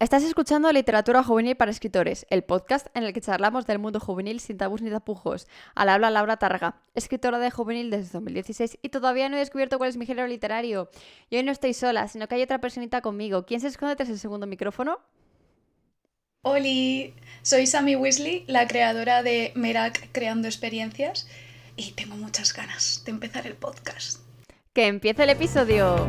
Estás escuchando Literatura Juvenil para Escritores, el podcast en el que charlamos del mundo juvenil sin tabús ni tapujos. Al habla Laura Targa, escritora de juvenil desde 2016 y todavía no he descubierto cuál es mi género literario. Y hoy no estoy sola, sino que hay otra personita conmigo. ¿Quién se esconde tras el segundo micrófono? Hola, soy Sammy Weasley, la creadora de Merak Creando Experiencias y tengo muchas ganas de empezar el podcast. ¡Que empiece el episodio!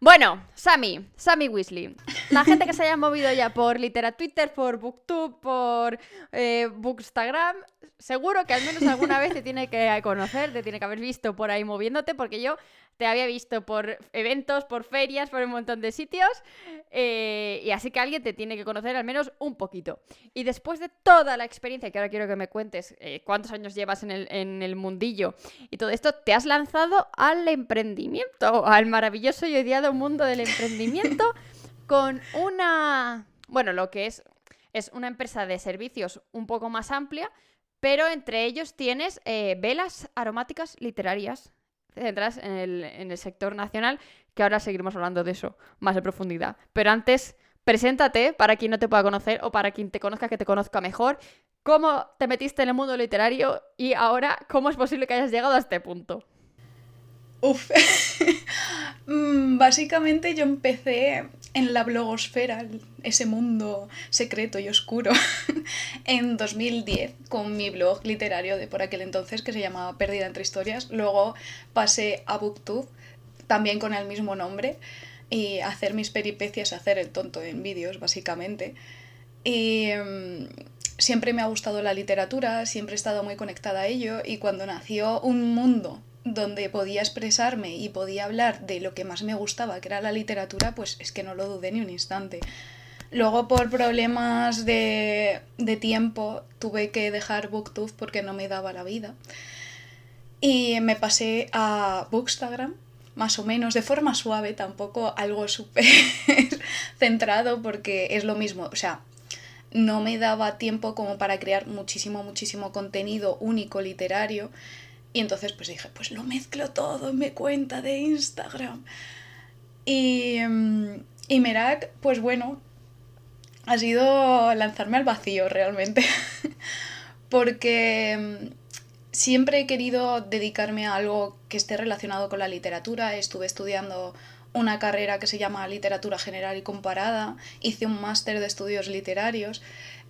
Bueno, Sammy, Sammy Weasley. La gente que se haya movido ya por Litera Twitter, por Booktube, por eh, Bookstagram, seguro que al menos alguna vez te tiene que conocer, te tiene que haber visto por ahí moviéndote, porque yo te había visto por eventos, por ferias, por un montón de sitios, eh, y así que alguien te tiene que conocer al menos un poquito. Y después de toda la experiencia, que ahora quiero que me cuentes eh, cuántos años llevas en el, en el mundillo y todo esto, te has lanzado al emprendimiento, al maravilloso y odiado mundo del emprendimiento, con una, bueno, lo que es, es una empresa de servicios un poco más amplia, pero entre ellos tienes eh, velas aromáticas literarias centradas en el, en el sector nacional, que ahora seguiremos hablando de eso más en profundidad. Pero antes, preséntate para quien no te pueda conocer o para quien te conozca que te conozca mejor. ¿Cómo te metiste en el mundo literario y ahora cómo es posible que hayas llegado a este punto? Uf, mm, básicamente yo empecé en la blogosfera, ese mundo secreto y oscuro, en 2010 con mi blog literario de por aquel entonces que se llamaba Perdida entre historias. Luego pasé a Booktube, también con el mismo nombre, y hacer mis peripecias, hacer el tonto en vídeos, básicamente. Y mm, siempre me ha gustado la literatura, siempre he estado muy conectada a ello, y cuando nació un mundo donde podía expresarme y podía hablar de lo que más me gustaba, que era la literatura, pues es que no lo dudé ni un instante. Luego por problemas de, de tiempo tuve que dejar Booktube porque no me daba la vida. Y me pasé a Bookstagram, más o menos, de forma suave, tampoco algo súper centrado porque es lo mismo, o sea, no me daba tiempo como para crear muchísimo, muchísimo contenido único literario y entonces pues dije, pues lo mezclo todo en mi cuenta de Instagram. Y, mm, y Merak, pues bueno, ha sido lanzarme al vacío realmente. Porque mm, siempre he querido dedicarme a algo que esté relacionado con la literatura. Estuve estudiando una carrera que se llama Literatura General y Comparada. Hice un máster de estudios literarios.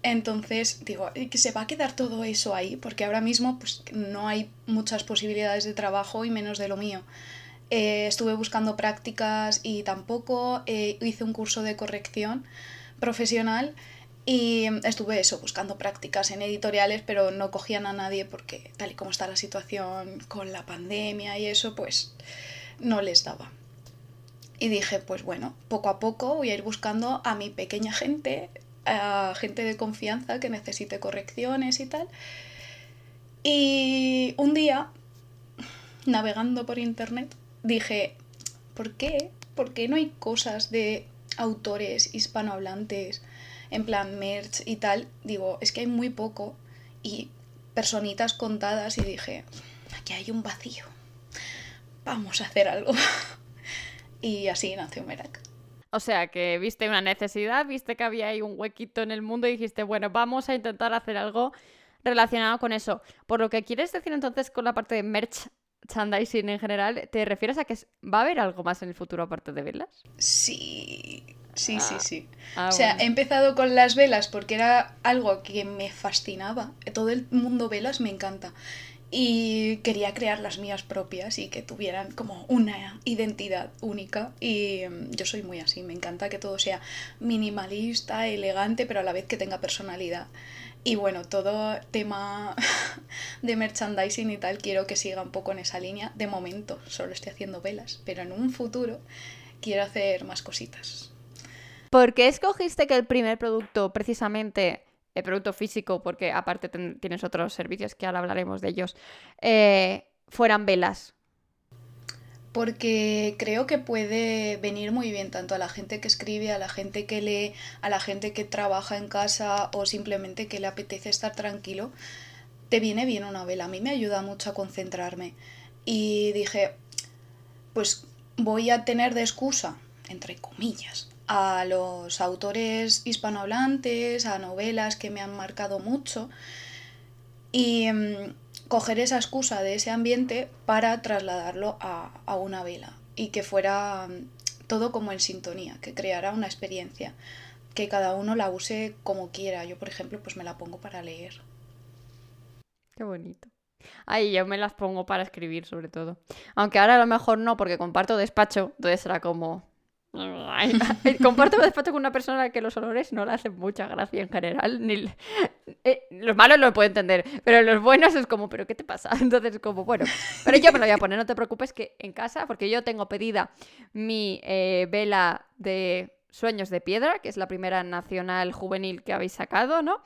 Entonces digo, que se va a quedar todo eso ahí, porque ahora mismo pues, no hay muchas posibilidades de trabajo y menos de lo mío. Eh, estuve buscando prácticas y tampoco eh, hice un curso de corrección profesional y estuve eso, buscando prácticas en editoriales, pero no cogían a nadie porque tal y como está la situación con la pandemia y eso, pues no les daba. Y dije, pues bueno, poco a poco voy a ir buscando a mi pequeña gente, a gente de confianza que necesite correcciones y tal. Y un día, navegando por internet, dije, ¿por qué? ¿Por qué no hay cosas de autores hispanohablantes en plan merch y tal? Digo, es que hay muy poco y personitas contadas y dije, aquí hay un vacío. Vamos a hacer algo. y así nació Merak. O sea, que viste una necesidad, viste que había ahí un huequito en el mundo y dijiste, bueno, vamos a intentar hacer algo relacionado con eso. Por lo que quieres decir entonces con la parte de merchandising en general, ¿te refieres a que va a haber algo más en el futuro aparte de velas? Sí, sí, sí, ah. sí. Ah, o sea, he empezado con las velas porque era algo que me fascinaba. Todo el mundo velas me encanta y quería crear las mías propias y que tuvieran como una identidad única y mm, yo soy muy así, me encanta que todo sea minimalista, elegante, pero a la vez que tenga personalidad. Y bueno, todo tema de merchandising y tal quiero que siga un poco en esa línea. De momento solo estoy haciendo velas, pero en un futuro quiero hacer más cositas. ¿Por qué escogiste que el primer producto precisamente el producto físico, porque aparte tienes otros servicios que ahora hablaremos de ellos, eh, fueran velas? Porque creo que puede venir muy bien tanto a la gente que escribe, a la gente que lee, a la gente que trabaja en casa o simplemente que le apetece estar tranquilo. Te viene bien una vela. A mí me ayuda mucho a concentrarme. Y dije, pues voy a tener de excusa, entre comillas, a los autores hispanohablantes, a novelas que me han marcado mucho y mm, coger esa excusa de ese ambiente para trasladarlo a, a una vela y que fuera mm, todo como en sintonía, que creara una experiencia, que cada uno la use como quiera. Yo, por ejemplo, pues me la pongo para leer. Qué bonito. Ay, yo me las pongo para escribir, sobre todo. Aunque ahora a lo mejor no, porque comparto despacho, entonces será como. comparto despacho con una persona que los olores no le hacen mucha gracia en general. Ni... Eh, los malos lo puedo entender, pero los buenos es como, ¿pero qué te pasa? Entonces, como, bueno, pero yo me lo voy a poner, no te preocupes que en casa, porque yo tengo pedida mi eh, vela de Sueños de Piedra, que es la primera nacional juvenil que habéis sacado, ¿no?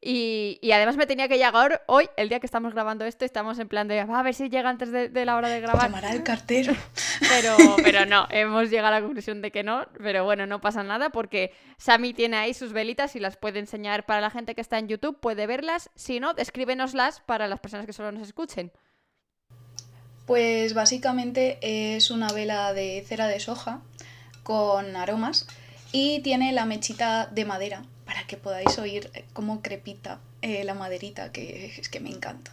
Y, además me tenía que llegar hoy, el día que estamos grabando esto, estamos en plan de a ver si llega antes de, la hora de grabar. Llamará el cartero. Pero, pero no, hemos llegado a la conclusión de que no, pero bueno, no pasa nada porque Sami tiene ahí sus velitas y las puede enseñar para la gente que está en YouTube, puede verlas, si no, descríbenoslas para las personas que solo nos escuchen. Pues básicamente es una vela de cera de soja con aromas y tiene la mechita de madera que podáis oír eh, cómo crepita eh, la maderita, que es que me encanta.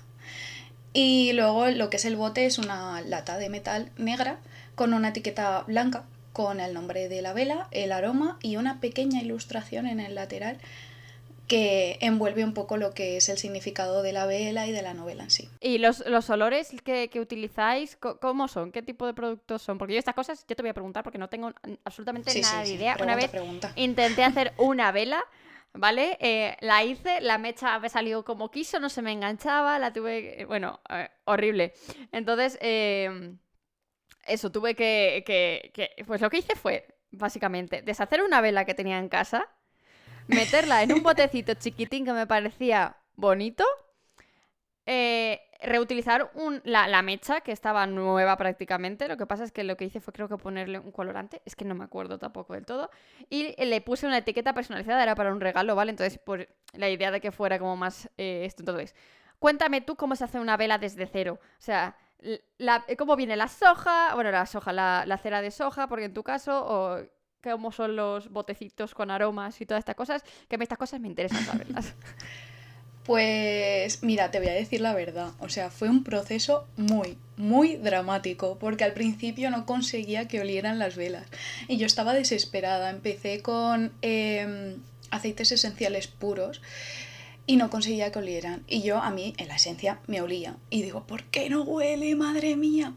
Y luego lo que es el bote es una lata de metal negra con una etiqueta blanca con el nombre de la vela, el aroma y una pequeña ilustración en el lateral que envuelve un poco lo que es el significado de la vela y de la novela en sí. ¿Y los, olores que, utilizáis, cómo son? ¿Qué tipo de productos son? Porque yo estas cosas, yo te voy a preguntar porque no tengo absolutamente nada de idea. una vez intenté hacer una vela ¿vale? Eh, la hice, la mecha me salió como quiso, no se me enganchaba, la tuve, bueno, eh, horrible. Entonces, em, eso, tuve que, que, pues lo que hice fue, básicamente, deshacer una vela que tenía en casa, meterla en un botecito chiquitín que me parecía bonito, reutilizar la, mecha, que estaba nueva prácticamente. Lo que pasa es que lo que hice fue creo que ponerle un colorante, es que no me acuerdo tampoco del todo. Y le puse una etiqueta personalizada, era para un regalo, ¿vale? Entonces, por la idea de que fuera como más eh, esto. Entonces, cuéntame tú cómo se hace una vela desde cero. O sea, cómo viene la soja, bueno, la soja, la, cera de soja, porque en tu caso, o cómo son los botecitos con aromas y todas estas cosas, que a mí estas cosas me interesan saberlas. Pues mira, te voy a decir la verdad, o sea, fue un proceso muy, muy dramático, porque al principio no conseguía que olieran las velas. Y yo estaba desesperada, empecé con em, aceites esenciales puros y no conseguía que olieran. Y yo a mí en la esencia me olía. Y digo, ¿por qué no huele, madre mía?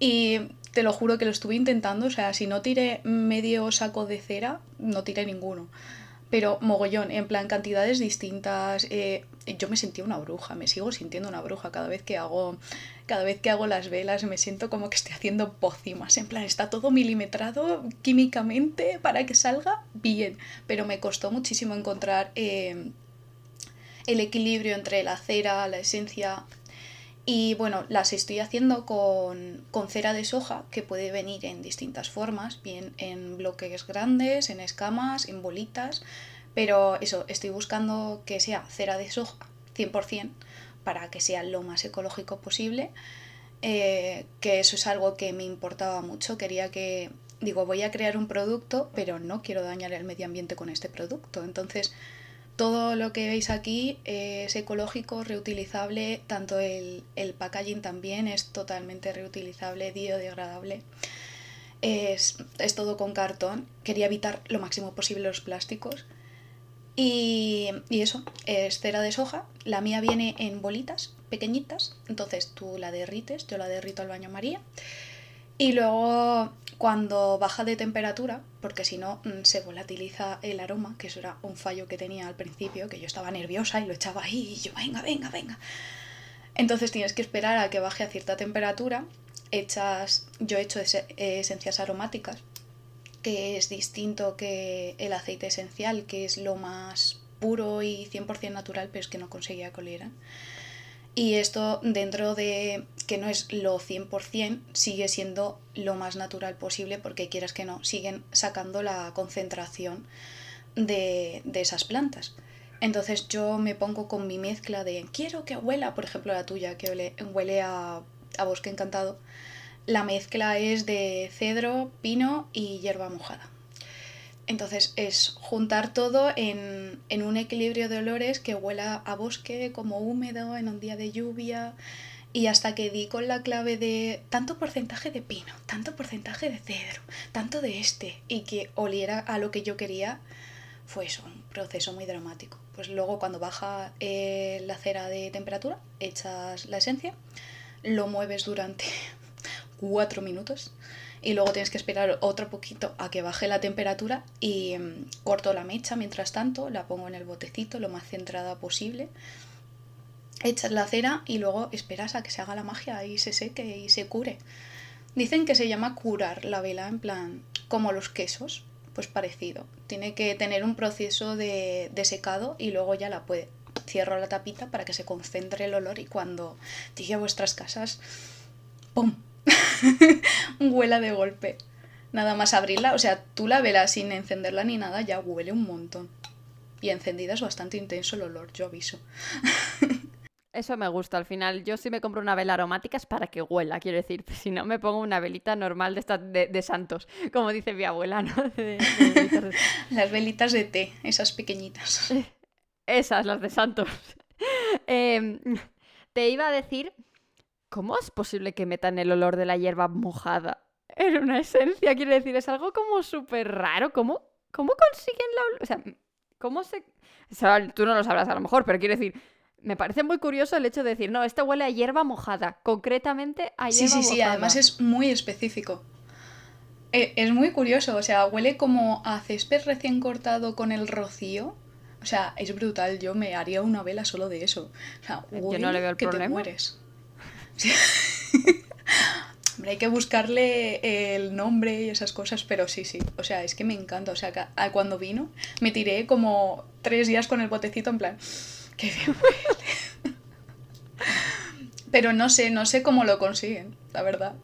Y te lo juro que lo estuve intentando, o sea, si no tiré medio saco de cera, no tiré ninguno pero mogollón, en plan cantidades distintas. Eh, yo me sentía una bruja, me sigo sintiendo una bruja cada vez que hago cada vez que hago las velas me siento como que estoy haciendo pócimas, en plan está todo milimetrado químicamente para que salga bien, pero me costó muchísimo encontrar eh, el equilibrio entre la cera, la esencia, y bueno, las estoy haciendo con, cera de soja, que puede venir en distintas formas, bien en bloques grandes, en escamas, en bolitas, pero eso, estoy buscando que sea cera de soja 100% para que sea lo más ecológico posible, eh, que eso es algo que me importaba mucho, quería que, digo, voy a crear un producto, pero no quiero dañar el medio ambiente con este producto, entonces todo lo que veis aquí es ecológico, reutilizable, tanto el, packaging también es totalmente reutilizable, biodegradable. Es, es, todo con cartón. Quería evitar lo máximo posible los plásticos. Y, y, eso, es cera de soja. La mía viene en bolitas pequeñitas. Entonces tú la derrites, yo la derrito al baño María. Y luego cuando baja de temperatura, porque si no mm, se volatiliza el aroma, que eso era un fallo que tenía al principio, que yo estaba nerviosa y lo echaba ahí y yo, venga, venga, venga. Entonces tienes que esperar a que baje a cierta temperatura. Echas, yo he hecho esencias aromáticas, que es distinto que el aceite esencial, que es lo más puro y 100% natural, pero es que no conseguía que. Y esto dentro de que no es lo 100%, sigue siendo lo más natural posible porque quieras que no, siguen sacando la concentración de, esas plantas. Entonces yo me pongo con mi mezcla de quiero que huela, por ejemplo la tuya, que huele, huele a, a bosque encantado. la mezcla es de cedro, pino y hierba mojada. Entonces es juntar todo en, un equilibrio de olores que huela a bosque, como húmedo, en un día de lluvia. Y hasta que di con la clave de tanto porcentaje de pino, tanto porcentaje de cedro, tanto de este, y que oliera a lo que yo quería, fue eso, un proceso muy dramático. Pues luego cuando baja eh, la cera de temperatura, echas la esencia, lo mueves durante cuatro minutos y luego tienes que esperar otro poquito a que baje la temperatura y mm, corto la mecha mientras tanto, la pongo en el botecito lo más centrada posible, echas la cera y luego esperas a que se haga la magia y se seque y se cure. Dicen que se llama curar la vela en plan como los quesos, pues parecido. Tiene que tener un proceso de, de secado y luego ya la puede. Cierro la tapita para que se concentre el olor y cuando llegue a vuestras casas, ¡pum! Huela de golpe. Nada más abrirla, o sea, tú la velas sin encenderla ni nada, ya huele un montón. Y encendida es bastante intenso el olor, yo aviso. Eso me gusta al final. Yo si me compro una vela aromática es para que huela, quiero decir. Si no, me pongo una velita normal de, de, santos, como dice mi abuela, ¿no? Las velitas de té, esas pequeñitas. Esas, las de santos. Em, te iba a decir ¿Cómo es posible que metan el olor de la hierba mojada en una esencia? Quiero decir, es algo como súper raro. ¿Cómo, ¿Cómo consiguen la... O sea, ¿cómo se...? O sea, tú no lo sabrás a lo mejor, pero quiero decir, me parece muy curioso el hecho de decir, no, esto huele a hierba mojada, concretamente a hierba mojada. Sí, sí, sí, además es muy específico. E, es muy curioso, o sea, huele como a césped recién cortado con el rocío. O sea, es brutal, yo me haría una vela solo de eso. O sea, huele yo no le veo el que problema. te mueres. Hombre, hay que buscarle el nombre y esas cosas, pero sí, sí. O sea, es que me encanta. O sea, cuando vino, me tiré como tres días con el botecito en plan, qué bien pero no sé, no sé cómo lo consiguen, la verdad.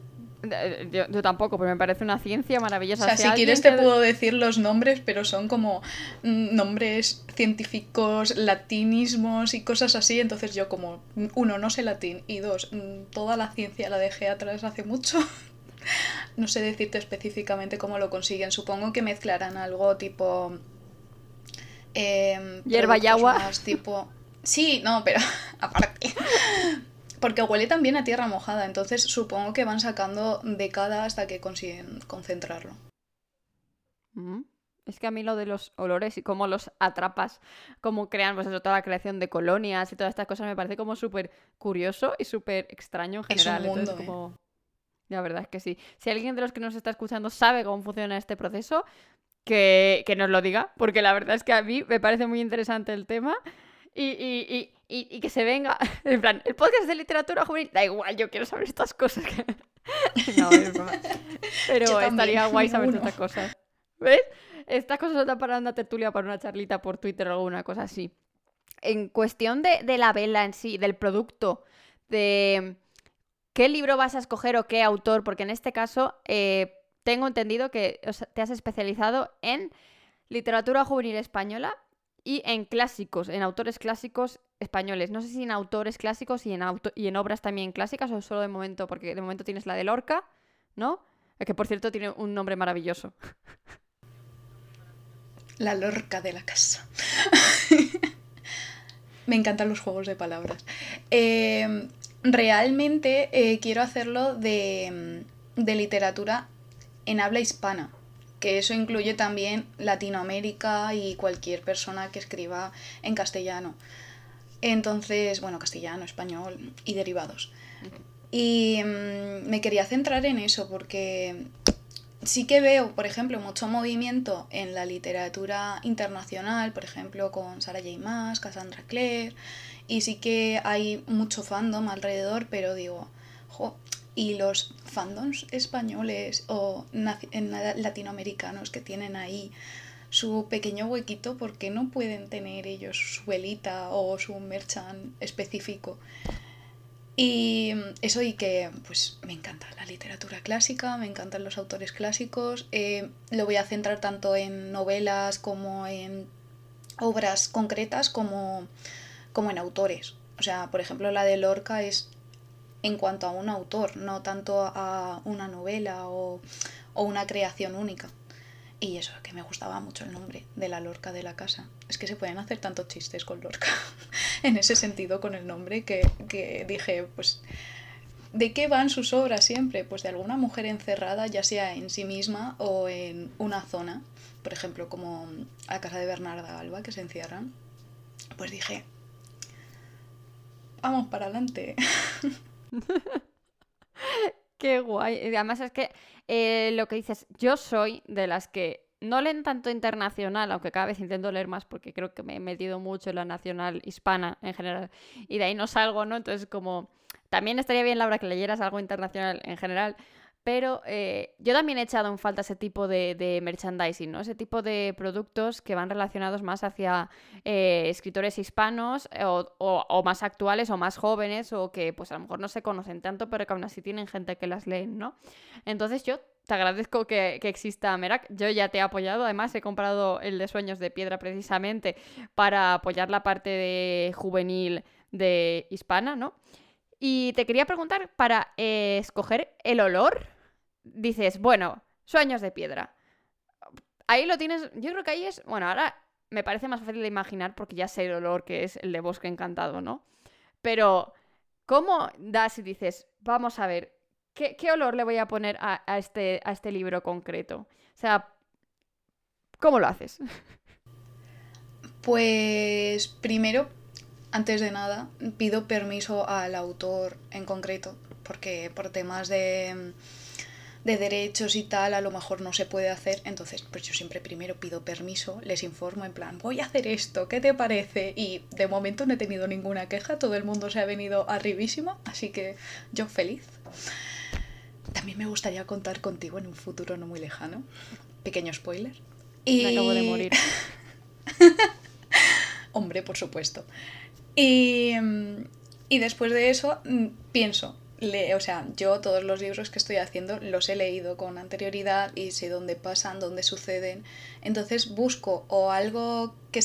Yo, tampoco, pero me parece una ciencia maravillosa. O sea, si, quieres te puedo decir los nombres, pero son como mm, nombres científicos, latinismos y cosas así. Entonces yo como, uno, no sé latín y dos, mm, toda la ciencia la dejé atrás hace mucho. no sé decirte específicamente cómo lo consiguen. Supongo que mezclarán algo tipo... Eh, Hierba y agua. tipo... Sí, no, pero aparte. Porque huele también a tierra mojada, entonces supongo que van sacando de cada hasta que consiguen concentrarlo. Mm. Es que a mí lo de los olores y cómo los atrapas, cómo crean pues eso, toda la creación de colonias y todas estas cosas me parece como súper curioso y súper extraño en general. Es ¿eh? como... La verdad es que sí. Si alguien de los que nos está escuchando sabe cómo funciona este proceso, que, que nos lo diga, porque la verdad es que a mí me parece muy interesante el tema y, y, y, que se venga. En plan, el podcast de literatura juvenil, da igual, yo quiero saber estas cosas. no, es Pero estaría guay saber estas cosas. ¿Ves? Estas cosas están para una tertulia, para una charlita por Twitter o alguna cosa así. En cuestión de, de la vela en sí, del producto, de qué libro vas a escoger o qué autor, porque en este caso eh, tengo entendido que te has especializado en literatura juvenil española y en clásicos, en autores clásicos españoles. No sé si en autores clásicos y en, y en obras también clásicas o solo de momento, porque de momento tienes la de Lorca, ¿no? Que por cierto tiene un nombre maravilloso. La Lorca de la casa. Me encantan los juegos de palabras. Em, realmente eh, quiero hacerlo de, de literatura en habla hispana que eso incluye también Latinoamérica y cualquier persona que escriba en castellano. Entonces, bueno, castellano, español y derivados. Y mm, me quería centrar en eso porque sí que veo, por ejemplo, mucho movimiento en la literatura internacional, por ejemplo, con Sarah J. Maas, Cassandra Clare, y sí que hay mucho fandom alrededor, pero digo, jo, y los fandoms españoles o latinoamericanos que tienen ahí su pequeño huequito, ¿por qué no pueden tener ellos su velita o su merchan específico? Y eso y que pues me encanta la literatura clásica, me encantan los autores clásicos, eh, lo voy a centrar tanto en novelas como en obras concretas como, como en autores. O sea, por ejemplo, la de Lorca es en cuanto a un autor, no tanto a una novela o, o una creación única. Y eso, que me gustaba mucho el nombre de la Lorca de la casa. Es que se pueden hacer tantos chistes con Lorca en ese sentido con el nombre que, que dije, pues, ¿de qué van sus obras siempre? Pues de alguna mujer encerrada, ya sea en sí misma o en una zona. Por ejemplo, como la casa de Bernarda Alba, que se encierran. Pues dije, vamos para adelante. Qué guay. Además es que eh, lo que dices, yo soy de las que no leen tanto internacional, aunque cada vez intento leer más porque creo que me he metido mucho en la nacional hispana en general y de ahí no salgo, ¿no? Entonces como también estaría bien, Laura, que leyeras algo internacional en general, pero eh, yo también he echado en falta ese tipo de, merchandising, ¿no? Ese tipo de productos que van relacionados más hacia eh, escritores hispanos eh, o, más actuales o más jóvenes o que pues a lo mejor no se conocen tanto, pero que aún así tienen gente que las leen, ¿no? Entonces yo te agradezco que, que, exista Merak. Yo ya te he apoyado. Además, he comprado el de Sueños de Piedra precisamente para apoyar la parte de juvenil de hispana, ¿no? Y te quería preguntar, para escoger el olor, dices, bueno, sueños de piedra. Ahí lo tienes, yo creo que ahí es, bueno, ahora me parece más fácil de imaginar porque ya sé el olor que es el de bosque encantado, ¿no? Pero, ¿cómo das y dices, vamos a ver, ¿qué, olor le voy a poner a, este, a este libro concreto? O sea, ¿cómo lo haces? Pues primero, antes de nada, pido permiso al autor en concreto, porque por temas de de derechos y tal, a lo mejor no se puede hacer. Entonces, pues yo siempre primero pido permiso, les informo en plan, voy a hacer esto, ¿qué te parece? Y de momento no he tenido ninguna queja, todo el mundo se ha venido arribísimo, así que yo feliz. También me gustaría contar contigo en un futuro no muy lejano. Pequeño spoiler. Y... Me acabo de morir. Hombre, por supuesto. Y, y después de eso mm, pienso, o sea, yo todos los libros que estoy haciendo los he leído con anterioridad y sé dónde pasan, dónde suceden. Entonces busco o algo que,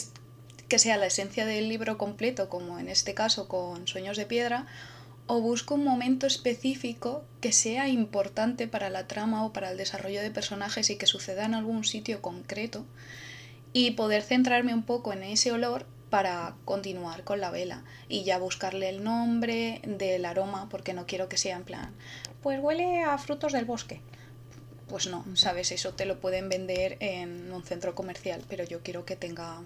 que sea la esencia del libro completo, como en este caso con Sueños de Piedra, o busco un momento específico que sea importante para la trama o para el desarrollo de personajes y que suceda en algún sitio concreto y poder centrarme un poco en ese olor para continuar con la vela y ya buscarle el nombre del aroma porque no quiero que sea en plan, pues huele a frutos del bosque. Pues no, sabes, eso te lo pueden vender en un centro comercial, pero yo quiero que tenga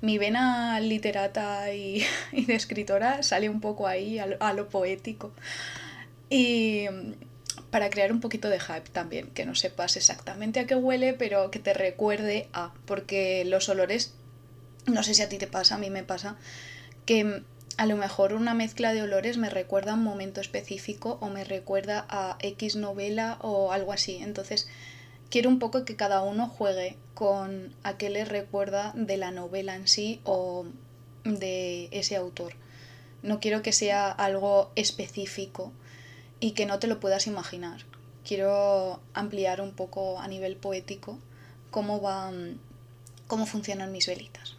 mi vena literata y, de escritora sale un poco ahí a a lo poético. Y para crear un poquito de hype también, que no sepas exactamente a qué huele, pero que te recuerde a, porque los olores no sé si a ti te pasa, a mí me pasa, que a lo mejor una mezcla de olores me recuerda a un momento específico o me recuerda a X novela o algo así. Entonces, quiero un poco que cada uno juegue con a qué le recuerda de la novela en sí o de ese autor. No quiero que sea algo específico y que no te lo puedas imaginar. Quiero ampliar un poco a nivel poético cómo van cómo funcionan mis velitas.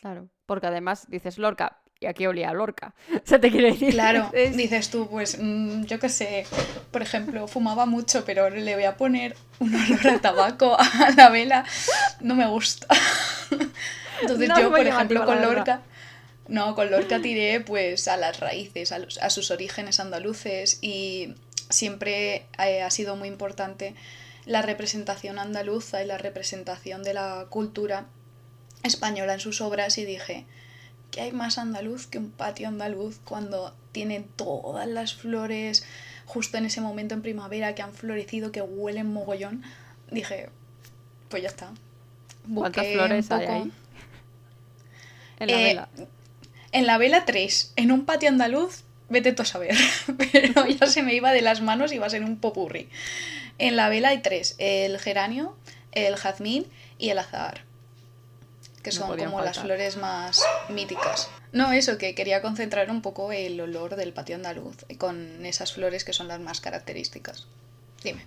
Claro, porque además dices Lorca, y aquí olía a Lorca. Se te quiere decir. Claro, dices tú, pues mm, yo qué sé, por ejemplo, fumaba mucho, pero le voy a poner un olor a tabaco a la vela, no me gusta. Entonces yo, por ejemplo, con Lorca, no, con Lorca tiré pues a las raíces, a, a sus orígenes andaluces y siempre eh, ha sido muy importante la representación andaluza y la representación de la cultura española en sus obras y dije, ¿qué hay más andaluz que un patio andaluz cuando tiene todas las flores justo en ese momento en primavera que han florecido, que huelen mogollón? Dije, pues ya está. ¿Cuántas flores hay ahí? En la eh, vela. En la vela tres. En un patio andaluz, vete tú a saber. Pero ya se me iba de las manos y va a ser un popurri. En la vela hay tres. El geranio, el jazmín y el azahar que son como las flores más míticas. No, eso, que quería concentrar un poco el olor del patio andaluz con esas flores que son las más características. Dime.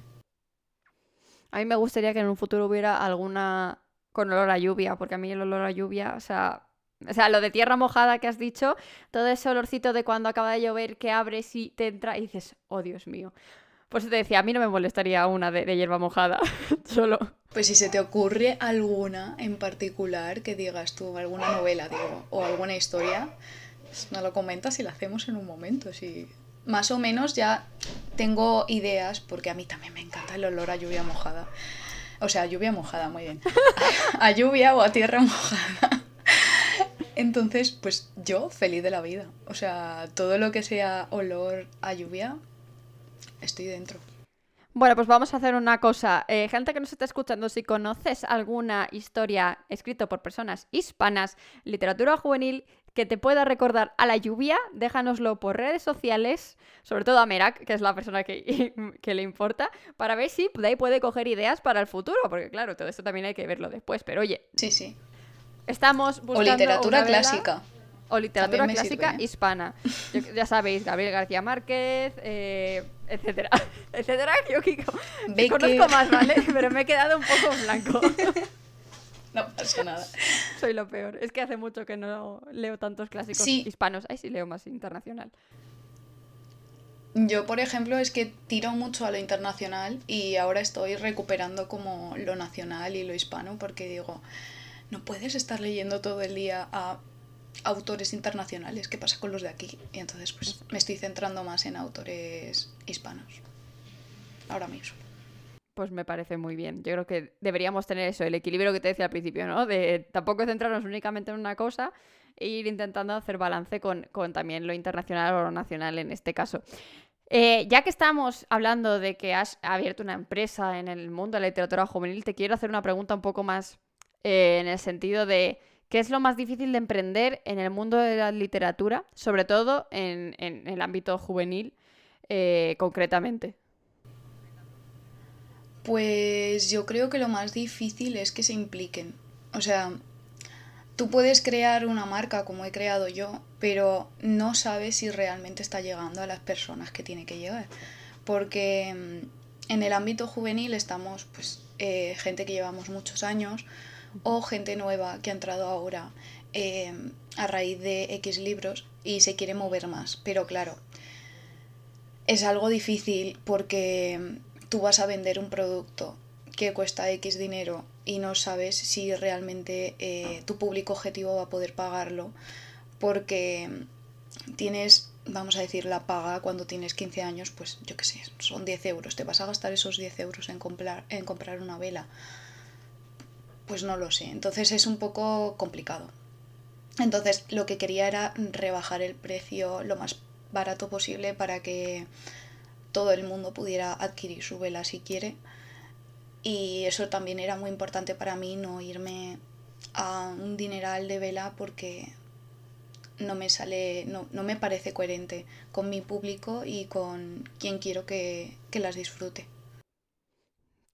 A mí me gustaría que en un futuro hubiera alguna con olor a lluvia, porque a mí el olor a lluvia, o sea, O sea, lo de tierra mojada que has dicho, todo ese olorcito de cuando acaba de llover que abres y te entra y dices, oh Dios mío. Pues te decía, a mí no me molestaría una de, hierba mojada, solo. Pues si se te ocurre alguna en particular que digas tú, alguna novela, digo, o alguna historia, pues no lo comentas y la hacemos en un momento. Si más o menos ya tengo ideas, porque a mí también me encanta el olor a lluvia mojada. O sea, lluvia mojada, muy bien. a lluvia o a tierra mojada. Entonces, pues yo feliz de la vida. O sea, todo lo que sea olor a lluvia, estoy dentro. Bueno, pues vamos a hacer una cosa. Eh, gente que nos está escuchando, si conoces alguna historia escrita por personas hispanas, literatura juvenil, que te pueda recordar a la lluvia, déjanoslo por redes sociales, sobre todo a Merak, que es la persona que, que, le importa, para ver si de ahí puede coger ideas para el futuro, porque claro, todo esto también hay que verlo después, pero oye. Sí, sí. Estamos buscando. O literatura clásica. O literatura clásica ¿eh? hispana. ya sabéis, Gabriel García Márquez, eh, etcétera. etcétera, yo conozco más, ¿vale? Pero me he quedado un poco en blanco. no pasa nada. Soy lo peor. Es que hace mucho que no leo tantos clásicos hispanos. Ahí sí leo más internacional. Yo, por ejemplo, es que tiro mucho a lo internacional y ahora estoy recuperando como lo nacional y lo hispano porque digo, no puedes estar leyendo todo el día a autores internacionales, ¿qué pasa con los de aquí? Y entonces pues me estoy centrando más en autores hispanos. Ahora mismo. Pues me parece muy bien. Yo creo que deberíamos tener eso, el equilibrio que te decía al principio, ¿no? De tampoco centrarnos únicamente en una cosa e ir intentando hacer balance con, también lo internacional o lo nacional en este caso. Eh, ya que estamos hablando de que has abierto una empresa en el mundo de la literatura juvenil, te quiero hacer una pregunta un poco más eh, en el sentido de qué es lo más difícil de emprender en el mundo de la literatura, sobre todo en, el ámbito juvenil eh, concretamente. Pues yo creo que lo más difícil es que se impliquen. O sea, tú puedes crear una marca como he creado yo, pero no sabes si realmente está llegando a las personas que tiene que llegar. Porque mm, en el ámbito juvenil estamos, pues, eh, gente que llevamos muchos años, o gente nueva que ha entrado ahora eh, a raíz de X libros y se quiere mover más. Pero claro, es algo difícil porque tú vas a vender un producto que cuesta X dinero y no sabes si realmente eh, tu público objetivo va a poder pagarlo porque tienes, vamos a decir, la paga cuando tienes 15 años, pues yo qué sé, son 10 euros. Te vas a gastar esos 10 euros en comprar, en comprar una vela pues no lo sé. Entonces es un poco complicado. Entonces lo que quería era rebajar el precio lo más barato posible para que todo el mundo pudiera adquirir su vela si quiere. Y eso también era muy importante para mí, no irme a un dineral de vela porque no me sale, no, me parece coherente con mi público y con quien quiero que, que las disfrute.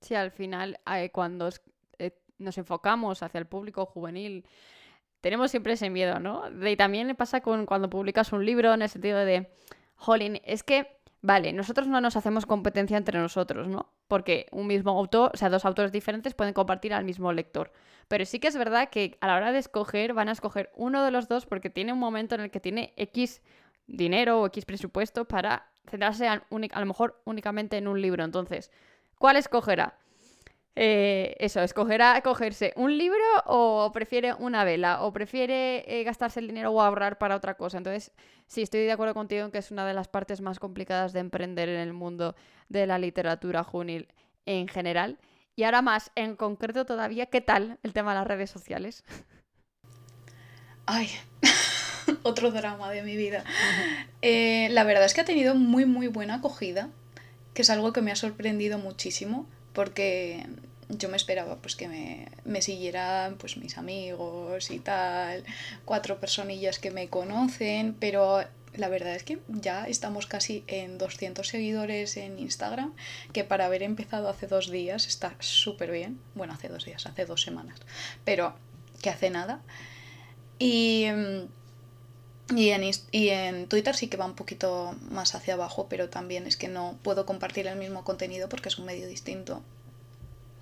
Sí, al final, eh, cuando nos enfocamos hacia el público juvenil, tenemos siempre ese miedo, ¿no? Y también pasa con cuando publicas un libro en el sentido de, jolín, es que, vale, nosotros no nos hacemos competencia entre nosotros, ¿no? Porque un mismo autor, o sea, dos autores diferentes pueden compartir al mismo lector. Pero sí que es verdad que a la hora de escoger, van a escoger uno de los dos porque tiene un momento en el que tiene X dinero o X presupuesto para centrarse a, a lo mejor únicamente en un libro. Entonces, ¿cuál escogerá? Eh, eso, ¿escogerá cogerse un libro o prefiere una vela? ¿O prefiere eh, gastarse el dinero o ahorrar para otra cosa? Entonces, sí, estoy de acuerdo contigo en que es una de las partes más complicadas de emprender en el mundo de la literatura juvenil en general. Y ahora más, en concreto todavía, ¿qué tal el tema de las redes sociales? Ay, otro drama de mi vida. Eh, la verdad es que ha tenido muy, muy buena acogida, que es algo que me ha sorprendido muchísimo porque yo me esperaba pues que me, me, siguieran pues mis amigos y tal, cuatro personillas que me conocen, pero la verdad es que ya estamos casi en 200 seguidores en Instagram, que para haber empezado hace dos días está súper bien, bueno, hace dos días, hace dos semanas, pero que hace nada. Y, y, en, y en Twitter sí que va un poquito más hacia abajo, pero también es que no puedo compartir el mismo contenido porque es un medio distinto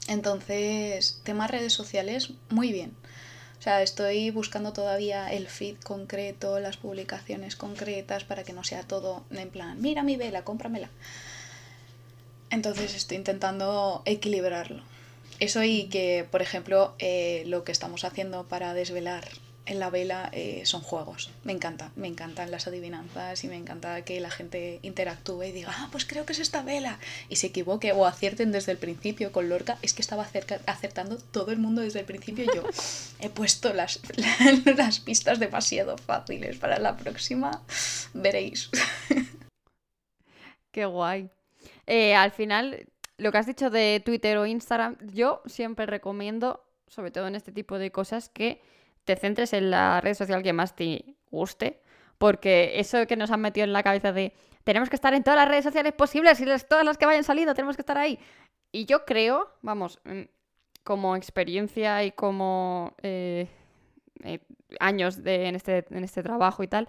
entonces, temas redes sociales, muy bien. sea, estoy buscando todavía el feed concreto, las publicaciones concretas para que no sea todo en plan, mira mi vela, cómpramela. Entonces estoy intentando equilibrarlo. Eso y que, por ejemplo, eh, lo que estamos haciendo para desvelar en la vela eh, son juegos. Me encanta, me encantan las adivinanzas y me encanta que la gente interactúe y diga, ah, pues creo que es esta vela. Y se equivoque o acierten desde el principio. Con Lorca es que estaba acertando todo el mundo desde el principio. Yo he puesto las, las pistas demasiado fáciles para la próxima. Veréis. Qué guay. Eh, al final, lo que has dicho de Twitter o Instagram, yo siempre recomiendo, sobre todo en este tipo de cosas, que te centres en la red social que más te guste, porque eso que nos han metido en la cabeza de tenemos que estar en todas las redes sociales posibles y todas las que vayan saliendo tenemos que estar ahí. Y yo creo, vamos, mm, como experiencia y como eh, eh, años de, en, este, en este trabajo y tal,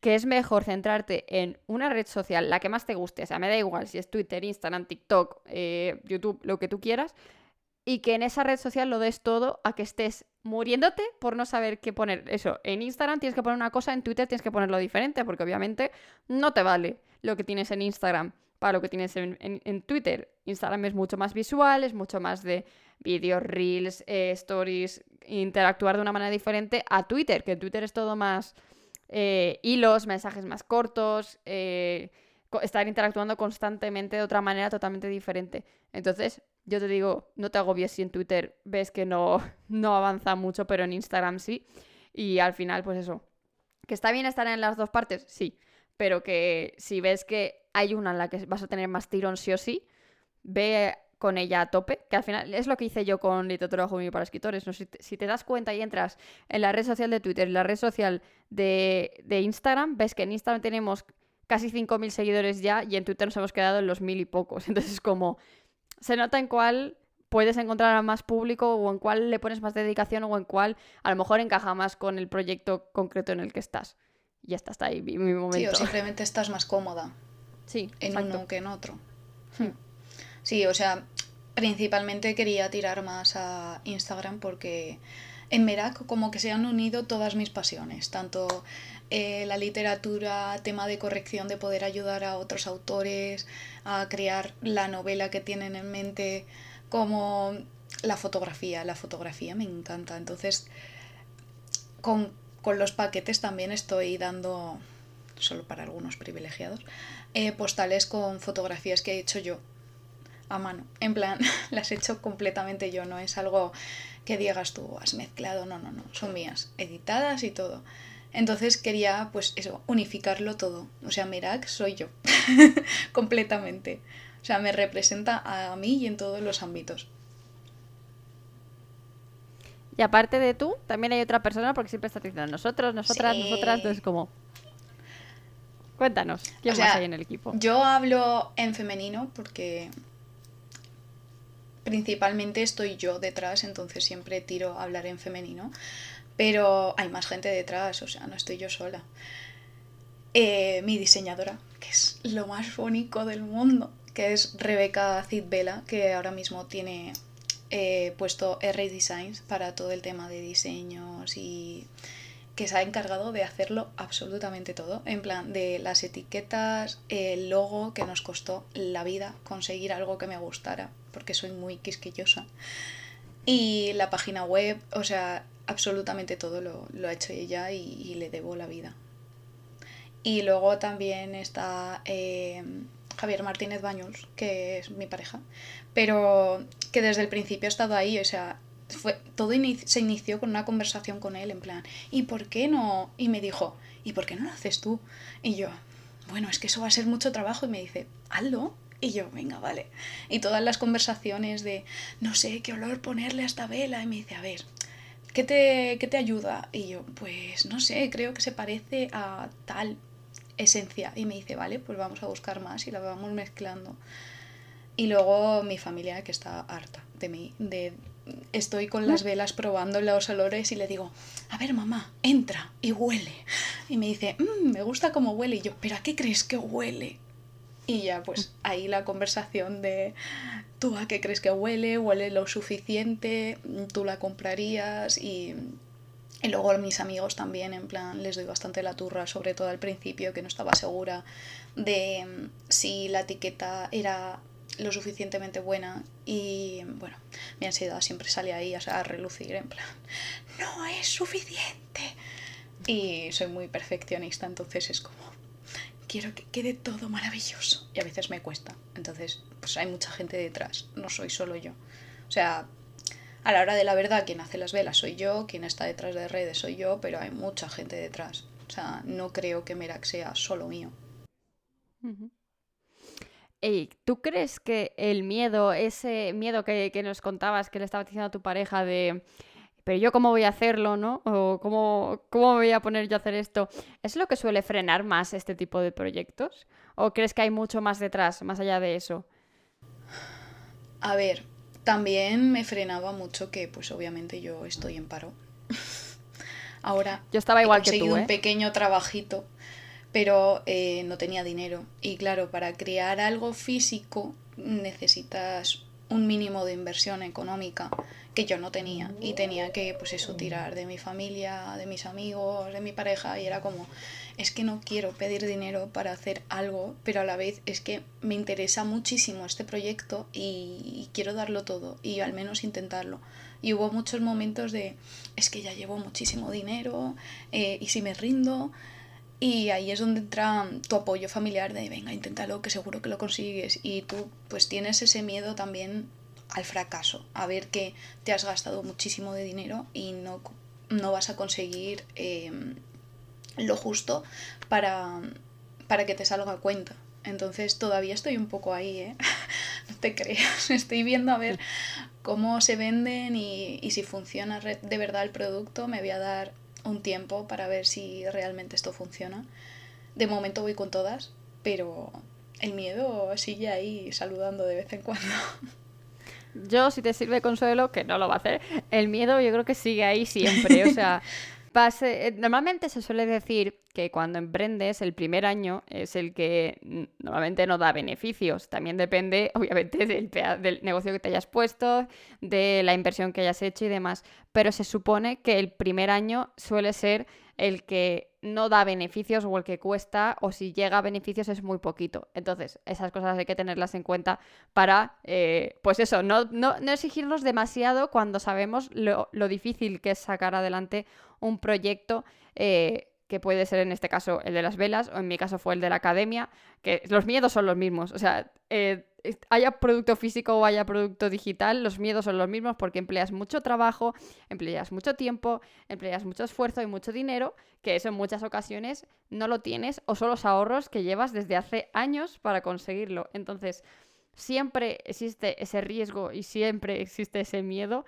que es mejor centrarte en una red social, la que más te guste, o sea, me da igual si es Twitter, Instagram, TikTok, eh, YouTube, lo que tú quieras, y que en esa red social lo des todo a que estés muriéndote por no saber qué poner. Eso, en Instagram tienes que poner una cosa, en Twitter tienes que ponerlo diferente, porque obviamente no te vale lo que tienes en Instagram para lo que tienes en, Twitter. Instagram es mucho más visual, es mucho más de vídeos, reels, eh, stories, interactuar de una manera diferente a Twitter, que en Twitter es todo más eh, hilos, mensajes más cortos, eh, estar interactuando constantemente de otra manera totalmente diferente. Entonces, yo te digo, no te agobies si en Twitter ves que no, no avanza mucho, pero en Instagram sí. Y al final, pues eso. ¿Que está bien estar en las dos partes? Sí. Pero que si ves que hay una en la que vas a tener más tirón sí o sí, ve con ella a tope, que al final es lo que hice yo con literatura juvenil para escritores. ¿no? Si, te, das cuenta y entras en la red social de Twitter, en la red social de, de Instagram, ves que en Instagram tenemos casi 5.000 seguidores ya y en Twitter nos hemos quedado en los mil y pocos. Entonces es como, se nota en cuál puedes encontrar a más público o en cuál le pones más dedicación o en cuál a lo mejor encaja más con el proyecto concreto en el que estás. Y ya está, está ahí mi momento. Sí, o simplemente estás más cómoda. Sí. En uno que en otro. Hmm. Sí, o sea, principalmente quería tirar más a Instagram porque en Merak como que se han unido todas mis pasiones, tanto eh, la literatura, tema de corrección, de poder ayudar a otros autores a crear la novela que tienen en mente, como la fotografía. La fotografía me encanta. Entonces, con, los paquetes también estoy dando, solo para algunos privilegiados, eh, postales con fotografías que he hecho yo a mano. En plan, las he hecho completamente yo, no es algo que digas tú, has mezclado, no, no, no, son mías, editadas y todo. Entonces quería, pues eso, unificarlo todo. O sea, Merak soy yo, completamente. O sea, me representa a mí y en todos los ámbitos. Y aparte de tú, también hay otra persona, porque siempre estás diciendo nosotros, nosotras, nosotras, entonces como... Cuéntanos, ¿quién más hay en el equipo? Yo hablo en femenino porque principalmente estoy yo detrás, entonces siempre tiro a hablar en femenino pero hay más gente detrás, o sea, no estoy yo sola. Eh, mi diseñadora, que es lo más bonito del mundo, que es Rebeca Vela, que ahora mismo tiene eh, puesto R Designs para todo el tema de diseños y que se ha encargado de hacerlo absolutamente todo, en plan de las etiquetas, el logo que nos costó la vida conseguir algo que me gustara, porque soy muy quisquillosa, y la página web, o sea, absolutamente todo lo, ha hecho ella y, le debo la vida. Y luego también está eh, Javier Martínez Baños, que es mi pareja, pero que desde el principio ha estado ahí, o sea, fue, todo se inició con una conversación con él, en plan, ¿y por qué no? Y me dijo, ¿y por qué no lo haces tú? Y yo, bueno, es que eso va a ser mucho trabajo, y me dice, hazlo. Y yo, venga, vale. Y todas las conversaciones de, no sé qué olor ponerle a esta vela, y me dice, a ver, ¿qué te, te ayuda? Y yo, pues no sé, creo que se parece a tal esencia. Y me dice, vale, pues vamos a buscar más y la vamos mezclando. Y luego mi familia que está harta de mí, de estoy con las velas probando los olores y le digo, a ver mamá, entra y huele. Y me dice, mm, me gusta cómo huele. Y yo, pero ¿a qué crees que huele? Y ya pues ahí la conversación de tú a qué crees que huele, huele lo suficiente, tú la comprarías y, y luego mis amigos también, en plan, les doy bastante la turra, sobre todo al principio que no estaba segura de si la etiqueta era lo suficientemente buena y bueno, mi ansiedad siempre sale ahí a relucir en plan, no es suficiente. Y soy muy perfeccionista, entonces es como, quiero que quede todo maravilloso. Y a veces me cuesta. Entonces, pues hay mucha gente detrás, no soy solo yo. O sea, a la hora de la verdad, quien hace las velas soy yo, quien está detrás de redes soy yo, pero hay mucha gente detrás. O sea, no creo que Merak sea solo mío. ¿Tú crees que el miedo, ese miedo que, nos contabas, que le estaba diciendo a tu pareja de, pero yo cómo voy a hacerlo, ¿no? O cómo, cómo me voy a poner yo a hacer esto, ¿es lo que suele frenar más este tipo de proyectos? ¿O crees que hay mucho más detrás, más allá de eso? A ver, también me frenaba mucho que, pues obviamente yo estoy en paro. Ahora yo estaba igual que tú, un ¿eh? pequeño trabajito pero eh, no tenía dinero. Y claro, para crear algo físico necesitas un mínimo de inversión económica que yo no tenía y tenía que pues eso tirar de mi familia, de mis amigos, de mi pareja y era como es que no quiero pedir dinero para hacer algo, pero a la vez es que me interesa muchísimo este proyecto y, quiero darlo todo y al menos intentarlo. Y hubo muchos momentos de es que ya llevo muchísimo dinero eh, y si me rindo y ahí es donde entra tu apoyo familiar de, venga, inténtalo, que seguro que lo consigues. Y tú pues tienes ese miedo también al fracaso, a ver que te has gastado muchísimo de dinero y no, no vas a conseguir em, lo justo para, para que te salga a cuenta. Entonces todavía estoy un poco ahí, ¿eh? no te creas, estoy viendo a ver cómo se venden y, y si funciona de verdad el producto, me voy a dar un tiempo para ver si realmente esto funciona. De momento voy con todas, pero el miedo sigue ahí saludando de vez en cuando. Yo, si te sirve consuelo, que no lo va a hacer, el miedo yo creo que sigue ahí siempre. O sea, eh, normalmente se suele decir que cuando emprendes el primer año es el que normalmente no da beneficios. También depende, obviamente, del, del, negocio que te hayas puesto, de la inversión que hayas hecho y demás. Pero se supone que el primer año suele ser el que no da beneficios o el que cuesta o si llega a beneficios es muy poquito. Entonces, esas cosas hay que tenerlas en cuenta para, eh, pues eso, no, no, exigirnos demasiado cuando sabemos lo, difícil que es sacar adelante un proyecto. Eh, que puede ser en este caso el de las velas, o en mi caso fue el de la academia, que los miedos son los mismos. O sea, eh, haya producto físico o haya producto digital, los miedos son los mismos porque empleas mucho trabajo, empleas mucho tiempo, empleas mucho esfuerzo y mucho dinero, que eso en muchas ocasiones no lo tienes o son los ahorros que llevas desde hace años para conseguirlo. Entonces, siempre existe ese riesgo y siempre existe ese miedo,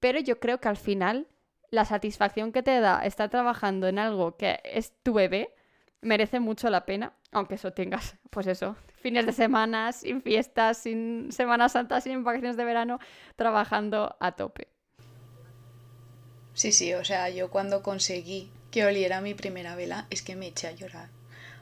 pero yo creo que al final la satisfacción que te da estar trabajando en algo que es tu bebé merece mucho la pena, aunque eso tengas, pues eso, fines de semana, sin fiestas, sin Semana Santa, sin vacaciones de verano, trabajando a tope. Sí, sí, o sea, yo cuando conseguí que oliera mi primera vela, es que me eché a llorar.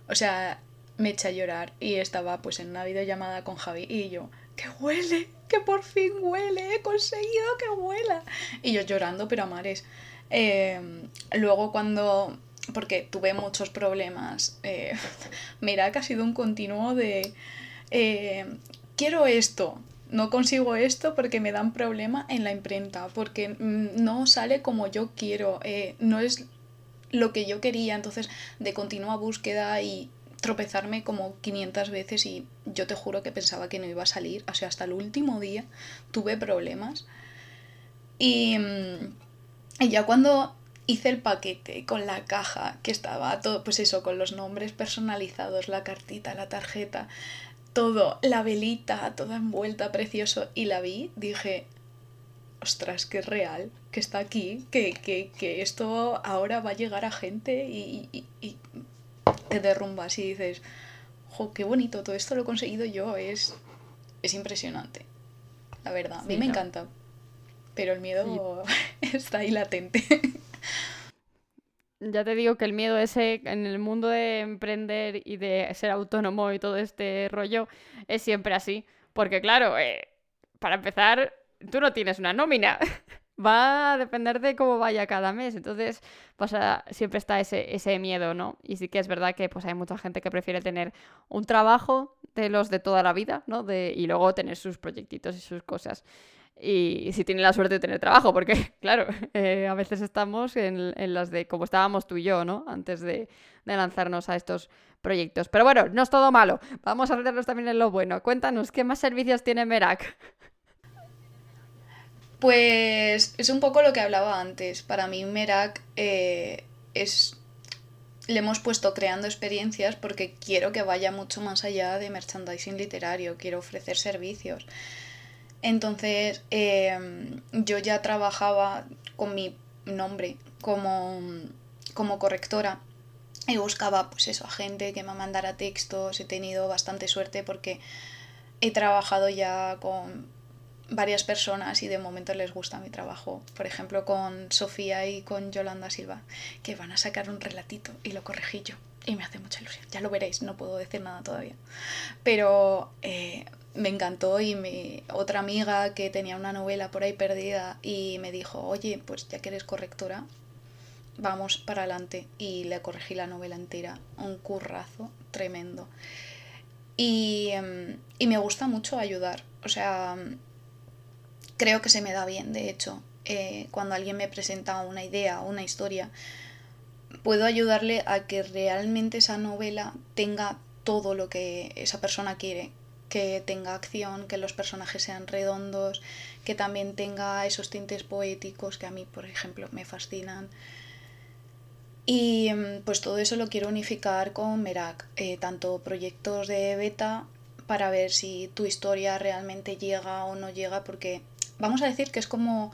O sea, me eché a llorar y estaba pues en una videollamada con Javi y yo, que huele, que por fin huele, he conseguido que huela. Y yo llorando, pero a mares. Em, luego cuando, porque tuve muchos problemas, eh, mira que ha sido un continuo de, eh, quiero esto, no consigo esto porque me dan problema en la imprenta, porque mm, no sale como yo quiero, eh, no es lo que yo quería, entonces de continua búsqueda y tropezarme como 500 veces y yo te juro que pensaba que no iba a salir, o sea, hasta el último día tuve problemas. Y, mm, y ya cuando hice el paquete con la caja, que estaba todo, pues eso, con los nombres personalizados, la cartita, la tarjeta, todo, la velita, toda envuelta, precioso, y la vi, dije, ostras, que es real, que está aquí, que, que, que esto ahora va a llegar a gente y te derrumbas y dices, jo, qué bonito, todo esto lo he conseguido yo, es, es impresionante. La verdad, a mí me encanta. Pero el miedo está ahí latente. ya te digo que el miedo ese en el mundo de emprender y de ser autónomo y todo este rollo es siempre así. Porque claro, eh, para empezar, tú no tienes una nómina. Va a depender de cómo vaya cada mes. Entonces, pues, siempre está ese, ese miedo, ¿no? Y sí que es verdad que pues, hay mucha gente que prefiere tener un trabajo de los de toda la vida, ¿no? De, y luego tener sus proyectitos y sus cosas y si tiene la suerte de tener trabajo, porque claro, eh, a veces estamos en, las de como estábamos tú y yo, ¿no? Antes de, lanzarnos a estos proyectos. Pero bueno, no es todo malo, vamos a hacernos también en lo bueno. Cuéntanos, ¿qué más servicios tiene Merak? Pues es un poco lo que hablaba antes. Para mí Merak eh, es... Le hemos puesto creando experiencias porque quiero que vaya mucho más allá de merchandising literario, quiero ofrecer servicios. Entonces, em, yo ya trabajaba con mi nombre como, como correctora y buscaba, pues eso, a gente que me mandara textos. He tenido bastante suerte porque he trabajado ya con varias personas y de momento les gusta mi trabajo. Por ejemplo, con Sofía y con Yolanda Silva, que van a sacar un relatito y lo corregí yo. Y me hace mucha ilusión. Ya lo veréis, no puedo decir nada todavía. Pero eh, me encantó y mi otra amiga que tenía una novela por ahí perdida y me dijo, oye, pues ya que eres correctora, vamos para adelante. Y le corregí la novela entera, un currazo tremendo. Y, em, y me gusta mucho ayudar, o sea, creo que se me da bien, de hecho, eh, cuando alguien me presenta una idea o una historia, puedo ayudarle a que realmente esa novela tenga todo lo que esa persona quiere, que tenga acción, que los personajes sean redondos, que también tenga esos tintes poéticos que a mí, por ejemplo, me fascinan. Y mm, pues todo eso lo quiero unificar con Merak, eh, tanto proyectos de beta para ver si tu historia realmente llega o no llega, porque vamos a decir que es como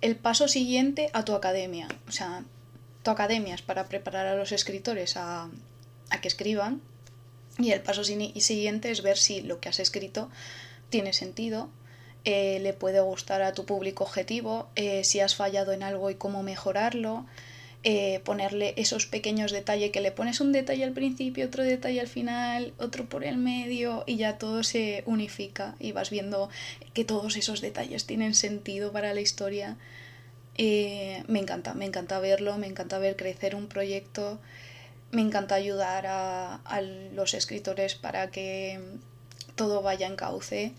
el paso siguiente a tu academia. O sea, tu academia es para preparar a los escritores a, a que escriban y el paso siguiente es ver si lo que has escrito tiene sentido, eh, le puede gustar a tu público objetivo, eh, si has fallado en algo y cómo mejorarlo, eh, ponerle esos pequeños detalles, que le pones un detalle al principio, otro detalle al final, otro por el medio y ya todo se unifica y vas viendo que todos esos detalles tienen sentido para la historia. me encanta, me encanta verlo, me encanta ver crecer un proyecto me encanta ayudar a, los escritores para que todo vaya en cauce.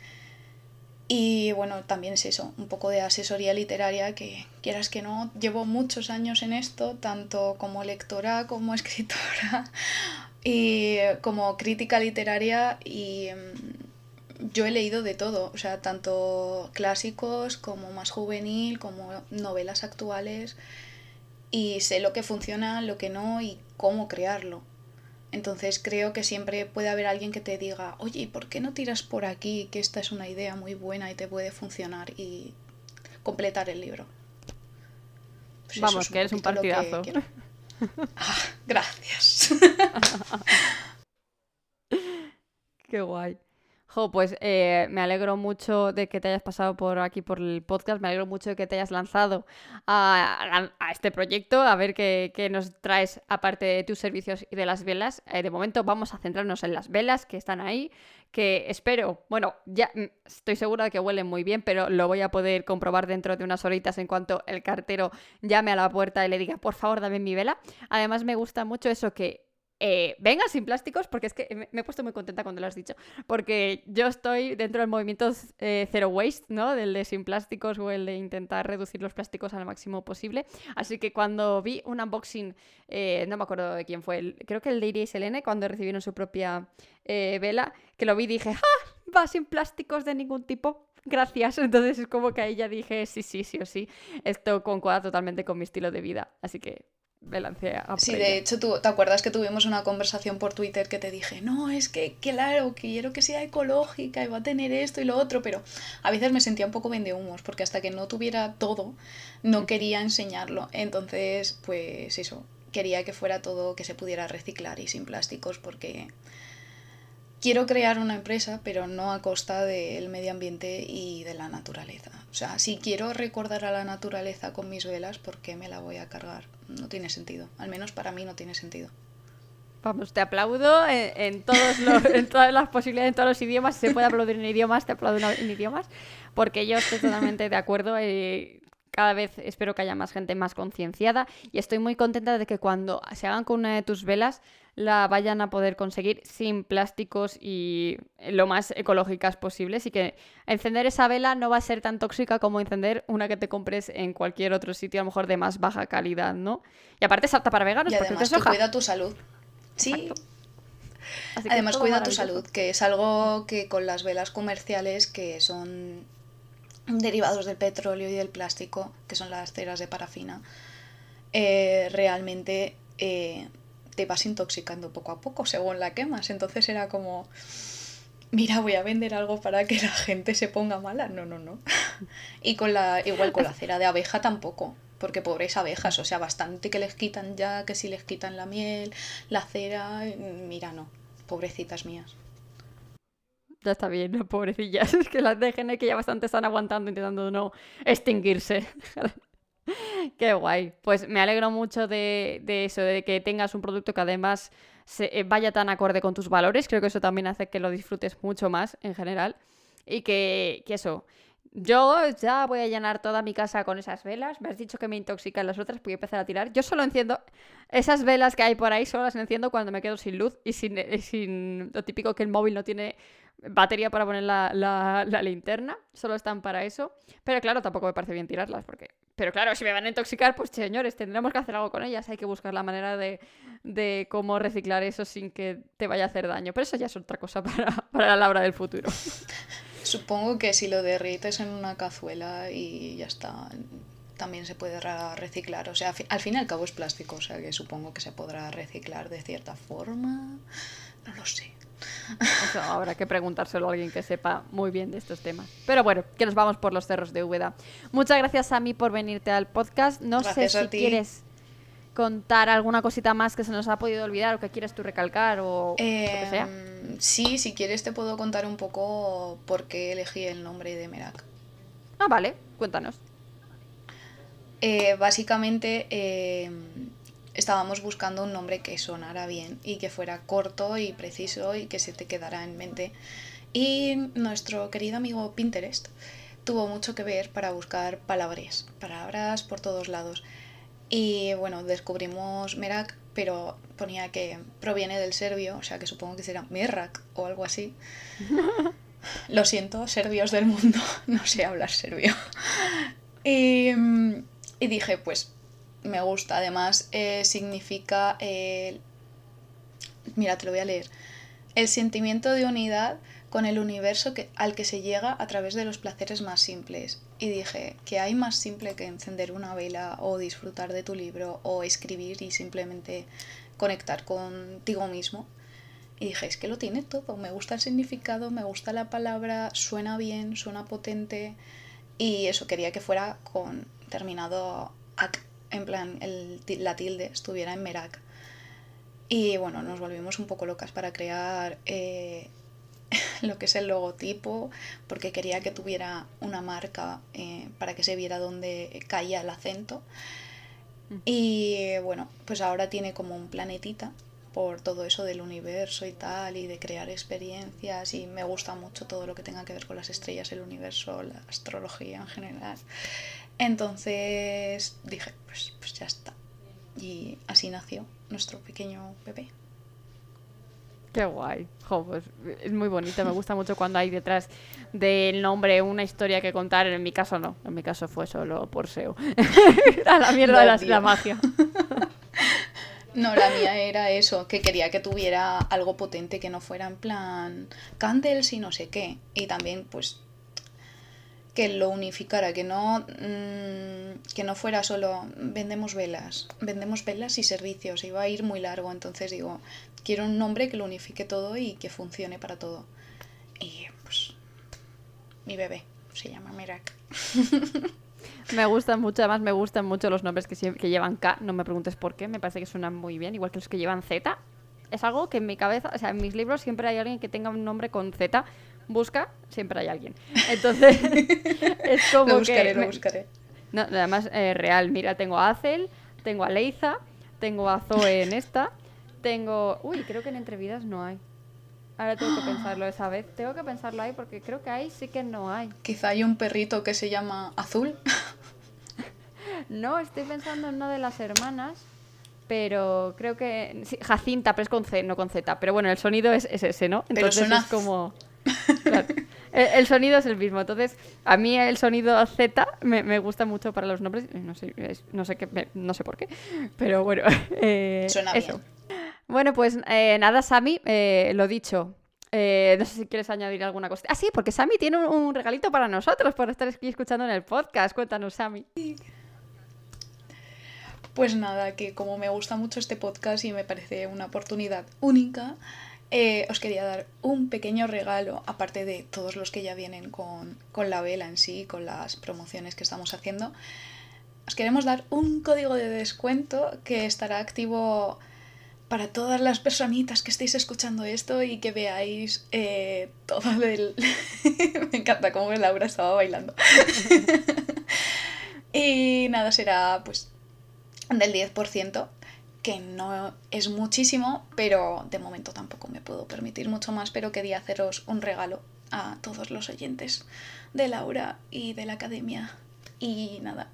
Y bueno, también es eso, un poco de asesoría literaria que quieras que no, llevo muchos años en esto, tanto como lectora como escritora y como crítica literaria y mm, yo he leído de todo, o sea, tanto clásicos como más juvenil, como novelas actuales y sé lo que funciona, lo que no y cómo crearlo. Entonces creo que siempre puede haber alguien que te diga, oye, ¿por qué no tiras por aquí? Que esta es una idea muy buena y te puede funcionar y completar el libro. Pues Vamos, que eres un partidazo. Ah, gracias. qué guay. Jo, pues eh, me alegro mucho de que te hayas pasado por aquí por el podcast, me alegro mucho de que te hayas lanzado a, este proyecto, a ver qué, nos traes aparte de tus servicios y de las velas. Eh, de momento vamos a centrarnos en las velas que están ahí, que espero, bueno, ya mm, estoy segura de que huelen muy bien, pero lo voy a poder comprobar dentro de unas horitas en cuanto el cartero llame a la puerta y le diga, por favor, dame mi vela. Además me gusta mucho eso que eh, venga sin plásticos, porque es que me, he puesto muy contenta cuando lo has dicho, porque yo estoy dentro del movimiento eh, Zero Waste, ¿no? Del de sin plásticos o el de intentar reducir los plásticos al máximo posible. Así que cuando vi un unboxing, eh, no me acuerdo de quién fue, creo que el de Iris Selene, cuando recibieron su propia vela, que lo vi dije, ¡ah! Va sin plásticos de ningún tipo. Gracias. Entonces es como que ahí ya dije, sí, sí, sí o sí. Esto concuerda totalmente con mi estilo de vida. Así que me lancé a Sí, de hecho, tú, ¿te acuerdas que tuvimos una conversación por Twitter que te dije, no, es que, claro, quiero que sea ecológica y va a tener esto y lo otro, pero a veces me sentía un poco vendehumos, porque hasta que no tuviera todo, no quería enseñarlo. Entonces, pues eso, quería que fuera todo que se pudiera reciclar y sin plásticos, porque quiero crear una empresa, pero no a costa del medio ambiente y de la naturaleza. O sea, si quiero recordar a la naturaleza con mis velas, ¿por qué me la voy a cargar? No tiene sentido. Al menos para mí no tiene sentido. Vamos, te aplaudo en, todos los, en todas las posibilidades, en todos los idiomas. Si se puede aplaudir en idiomas, te aplaudo en idiomas. Porque yo estoy totalmente de acuerdo. Eh, cada vez espero que haya más gente más concienciada. Y estoy muy contenta de que cuando se hagan con una de tus velas, la vayan a poder conseguir sin plásticos y lo más ecológicas posibles y que encender esa vela no va a ser tan tóxica como encender una que te compres en cualquier otro sitio, a lo mejor de más baja calidad, ¿no? Y aparte es apta para veganos y además que cuida tu salud. Sí. Además cuida tu salud, que es algo que con las velas comerciales que son derivados del petróleo y del plástico, que son las ceras de parafina, eh, realmente eh, te vas intoxicando poco a poco según la quemas. Entonces era como, mira, voy a vender algo para que la gente se ponga mala. No, no, no. y con la, igual con la cera de abeja tampoco. Porque pobres abejas, o sea, bastante que les quitan ya, que si les quitan la miel, la cera, mira, no, pobrecitas mías. Ya está bien, pobrecillas, es que las dejen, que ya bastante están aguantando, intentando no extinguirse. Qué guay. Pues me alegro mucho de, eso, de que tengas un producto que además se, eh, vaya tan acorde con tus valores. Creo que eso también hace que lo disfrutes mucho más en general. Y que, que eso. Yo ya voy a llenar toda mi casa con esas velas. Me has dicho que me intoxican las otras, voy a empezar a tirar. Yo solo enciendo esas velas que hay por ahí, solo las enciendo cuando me quedo sin luz y sin, eh, sin lo típico que el móvil no tiene batería para poner la, la, linterna, solo están para eso. Pero claro, tampoco me parece bien tirarlas, porque... Pero claro, si me van a intoxicar, pues señores, tendremos que hacer algo con ellas. Hay que buscar la manera de, de cómo reciclar eso sin que te vaya a hacer daño. Pero eso ya es otra cosa para, para la hora del futuro. Supongo que si lo derrites en una cazuela y ya está, también se puede reciclar. O sea, al fin y al cabo es plástico, o sea que supongo que se podrá reciclar de cierta forma. No lo sé. Eso habrá que preguntárselo a alguien que sepa muy bien de estos temas. Pero bueno, que nos vamos por los cerros de Úbeda. Muchas gracias a mí por venirte al podcast. No sé si quieres contar alguna cosita más que se nos ha podido olvidar o que quieres tú recalcar o lo que sea. Em, sí, si quieres te puedo contar un poco por qué elegí el nombre de Merak. Ah, vale, cuéntanos. Eh, básicamente em, estábamos buscando un nombre que sonara bien y que fuera corto y preciso y que se te quedara en mente. Y nuestro querido amigo Pinterest tuvo mucho que ver para buscar palabras, palabras por todos lados. Y bueno, descubrimos Merak, pero ponía que proviene del serbio, o sea que supongo que será Merak o algo así. Lo siento, serbios del mundo, no sé hablar serbio. Y, y dije, pues me gusta. Además, eh, significa, eh, mira, te lo voy a leer, el sentimiento de unidad con el universo que, al que se llega a través de los placeres más simples. Y dije, que hay más simple que encender una vela o disfrutar de tu libro o escribir y simplemente conectar contigo mismo. Y dije, es que lo tiene todo, me gusta el significado, me gusta la palabra, suena bien, suena potente. Y eso quería que fuera con terminado ac en plan el, la tilde estuviera en Merak. Y bueno, nos volvimos un poco locas para crear eh, lo que es el logotipo, porque quería que tuviera una marca eh, para que se viera dónde caía el acento. Y bueno, pues ahora tiene como un planetita por todo eso del universo y tal, y de crear experiencias, y me gusta mucho todo lo que tenga que ver con las estrellas, el universo, la astrología en general. Entonces dije, pues, pues ya está. Y así nació nuestro pequeño bebé. Qué guay. Pues, es muy bonito. Me gusta mucho cuando hay detrás del nombre una historia que contar. En mi caso no. En mi caso fue solo por SEO. A la mierda de la, magia. No, la mía era eso, que quería que tuviera algo potente, que no fuera en plan candles y no sé qué. Y también, pues, que lo unificara, que no, mm, que no fuera solo vendemos velas, vendemos velas y servicios, iba a ir muy largo, entonces digo, quiero un nombre que lo unifique todo y que funcione para todo. Y pues mi bebé se llama Mirak. Me gustan mucho, además me gustan mucho los nombres que, que llevan K, no me preguntes por qué, me parece que suenan muy bien, igual que los que llevan Z, es algo que en mi cabeza, o sea, en mis libros siempre hay alguien que tenga un nombre con Z. Busca, siempre hay alguien. Entonces, es como lo buscaré, que... lo me- buscaré. No, además, eh, real. Mira, tengo a Azel, tengo a Leiza, tengo a Zoe en esta, tengo... Uy, creo que en Entrevidas no hay. Ahora tengo que pensarlo esa vez. Tengo que pensarlo ahí porque creo que ahí sí que no hay. Quizá hay un perrito que se llama Azul. No, estoy pensando en una de las hermanas, pero creo que... sí, Jacinta, pero es con C, no con Z. Pero bueno, el sonido es, es ese, ¿no? Pero Entonces suena es como... Claro. El, el sonido es el mismo. Entonces, a mí el sonido Z me, me gusta mucho para los nombres. No sé, es- no sé, qué, no sé por qué. Pero bueno, eh, Suena eso. bien. Bueno, pues eh, nada, Sami, eh, lo dicho. Eh, no sé si quieres añadir alguna cosa. Ah, sí, porque Sami tiene un, un regalito para nosotros por estar aquí escuchando en el podcast. Cuéntanos, Sami. Pues nada, que como me gusta mucho este podcast y me parece una oportunidad única, eh, os quería dar un pequeño regalo, aparte de todos los que ya vienen con, con la vela en sí, con las promociones que estamos haciendo. Os queremos dar un código de descuento que estará activo para todas las personitas que estéis escuchando esto y que veáis eh, todo el... me encanta cómo Laura estaba bailando. y nada, será pues del 10%, que no es muchísimo, pero de momento tampoco me puedo permitir mucho más, pero quería haceros un regalo a todos los oyentes de Laura y de la academia. Y nada,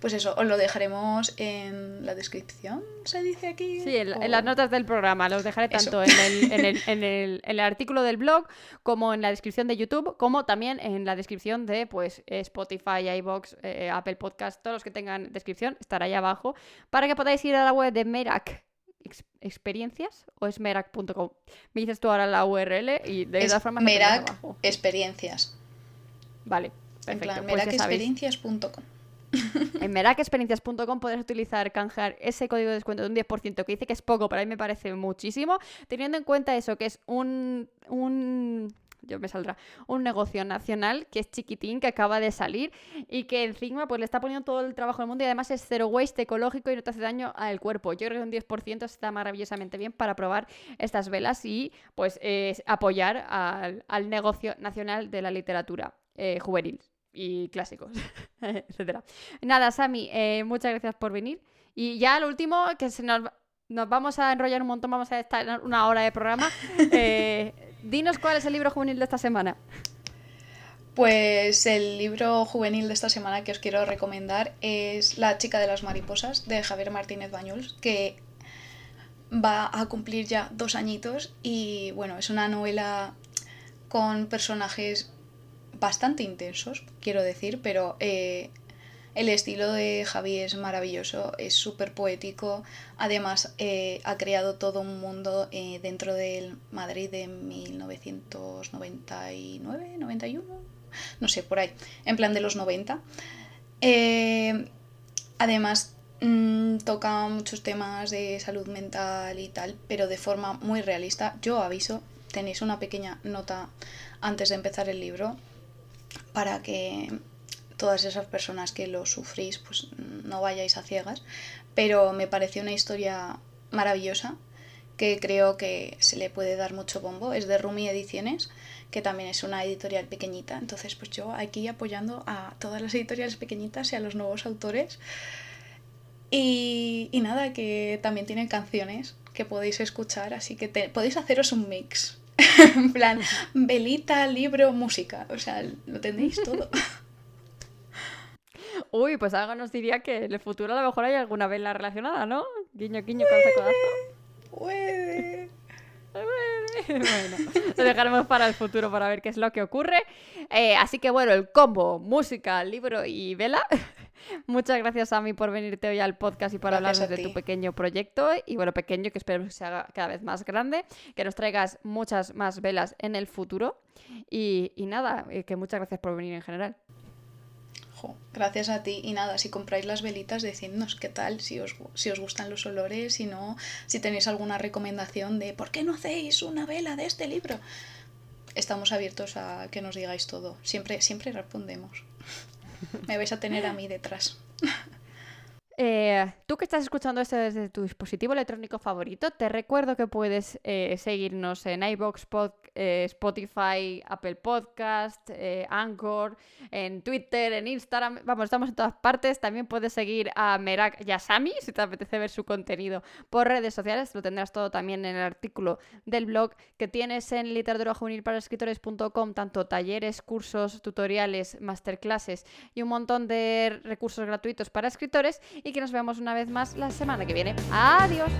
pues eso, os lo dejaremos en la descripción, se dice aquí. Sí, en, o- en las notas del programa. Los dejaré tanto en el, en, el, en, el, en el artículo del blog, como en la descripción de YouTube, como también en la descripción de pues Spotify, iBox, Apple Podcast, todos los que tengan descripción, estará ahí abajo, para que podáis ir a la web de Merak. Ex- ¿Experiencias o es merak.com? Me dices tú ahora la URL y de Es todas formas lo tenéis Merak. Experiencias. Vale, En perfecto. plan, pues sabéis. merakexperiencias.com. En merakexperiencias.com podrás utilizar, canjear ese código de descuento de un 10% que dice que es poco, pero a mí me parece muchísimo, teniendo en cuenta eso, que es un... un yo me saldrá, un negocio nacional que es chiquitín, que acaba de salir y que encima pues le está poniendo todo el trabajo del mundo y además es cero waste ecológico y no te hace daño al cuerpo. Yo creo que un 10% está maravillosamente bien para probar estas velas y pues eh, apoyar al, al negocio nacional de la literatura eh, juvenil y clásicos, etcétera. Nada, Sami, eh, muchas gracias por venir. Y ya lo último, que se nos, nos vamos a enrollar un montón, vamos a estar en una hora de programa. Eh, dinos cuál es el libro juvenil de esta semana. Pues el libro juvenil de esta semana que os quiero recomendar es La chica de las mariposas de Javier Martínez Bañuls, que va a cumplir ya dos añitos y bueno, es una novela con personajes bastante intensos, quiero decir, pero eh, el estilo de Javi es maravilloso, es súper poético, además eh, ha creado todo un mundo eh, dentro del Madrid de 1999, 91, no sé, por ahí, en plan de los 90. Eh, además, mm, toca muchos temas de salud mental y tal, pero de forma muy realista. Yo aviso, tenéis una pequeña nota antes de empezar el libro para que todas esas personas que lo sufrís pues no vayáis a ciegas, pero me pareció una historia maravillosa que creo que se le puede dar mucho bombo. Es de Rumi Ediciones, que también es una editorial pequeñita. Entonces, pues yo aquí apoyando a todas las editoriales pequeñitas y a los nuevos autores. Y, y nada, que también tiene canciones que podéis escuchar, así que te- podéis haceros un mix. en plan, velita, libro, música. O sea, lo tendréis todo. Uy, pues algo nos diría que en el futuro a lo mejor hay alguna vela relacionada, ¿no? Guiño, guiño, codazo, codazo. Puede. bueno, lo dejaremos para el futuro para ver qué es lo que ocurre. Eh, así que bueno, el combo, música, libro y vela. Muchas gracias a mí por venirte hoy al podcast y por hablarnos de tu pequeño proyecto. Y bueno, pequeño, que espero que se haga cada vez más grande. Que nos traigas muchas más velas en el futuro. Y, y nada, eh, que muchas gracias por venir en general. Jo, gracias a ti. Y nada, si compráis las velitas, decidnos qué tal, si os, si os gustan los olores, si no, si tenéis alguna recomendación de ¿por qué no hacéis una vela de este libro? Estamos abiertos a que nos digáis todo. Siempre, siempre respondemos. Me vais a tener a mí detrás. Eh, tú que estás escuchando esto desde tu dispositivo electrónico favorito, te recuerdo que puedes eh, seguirnos en iBox, eh, Spotify, Apple Podcast, Anchor, en Twitter, en Instagram. Vamos, estamos en todas partes. También puedes seguir a Merak Yasami si te apetece ver su contenido por redes sociales. Lo tendrás todo también en el artículo del blog que tienes en escritores.com, tanto talleres, cursos, tutoriales, masterclasses y un montón de recursos gratuitos para escritores y que nos vemos una vez más la semana que viene. Adiós.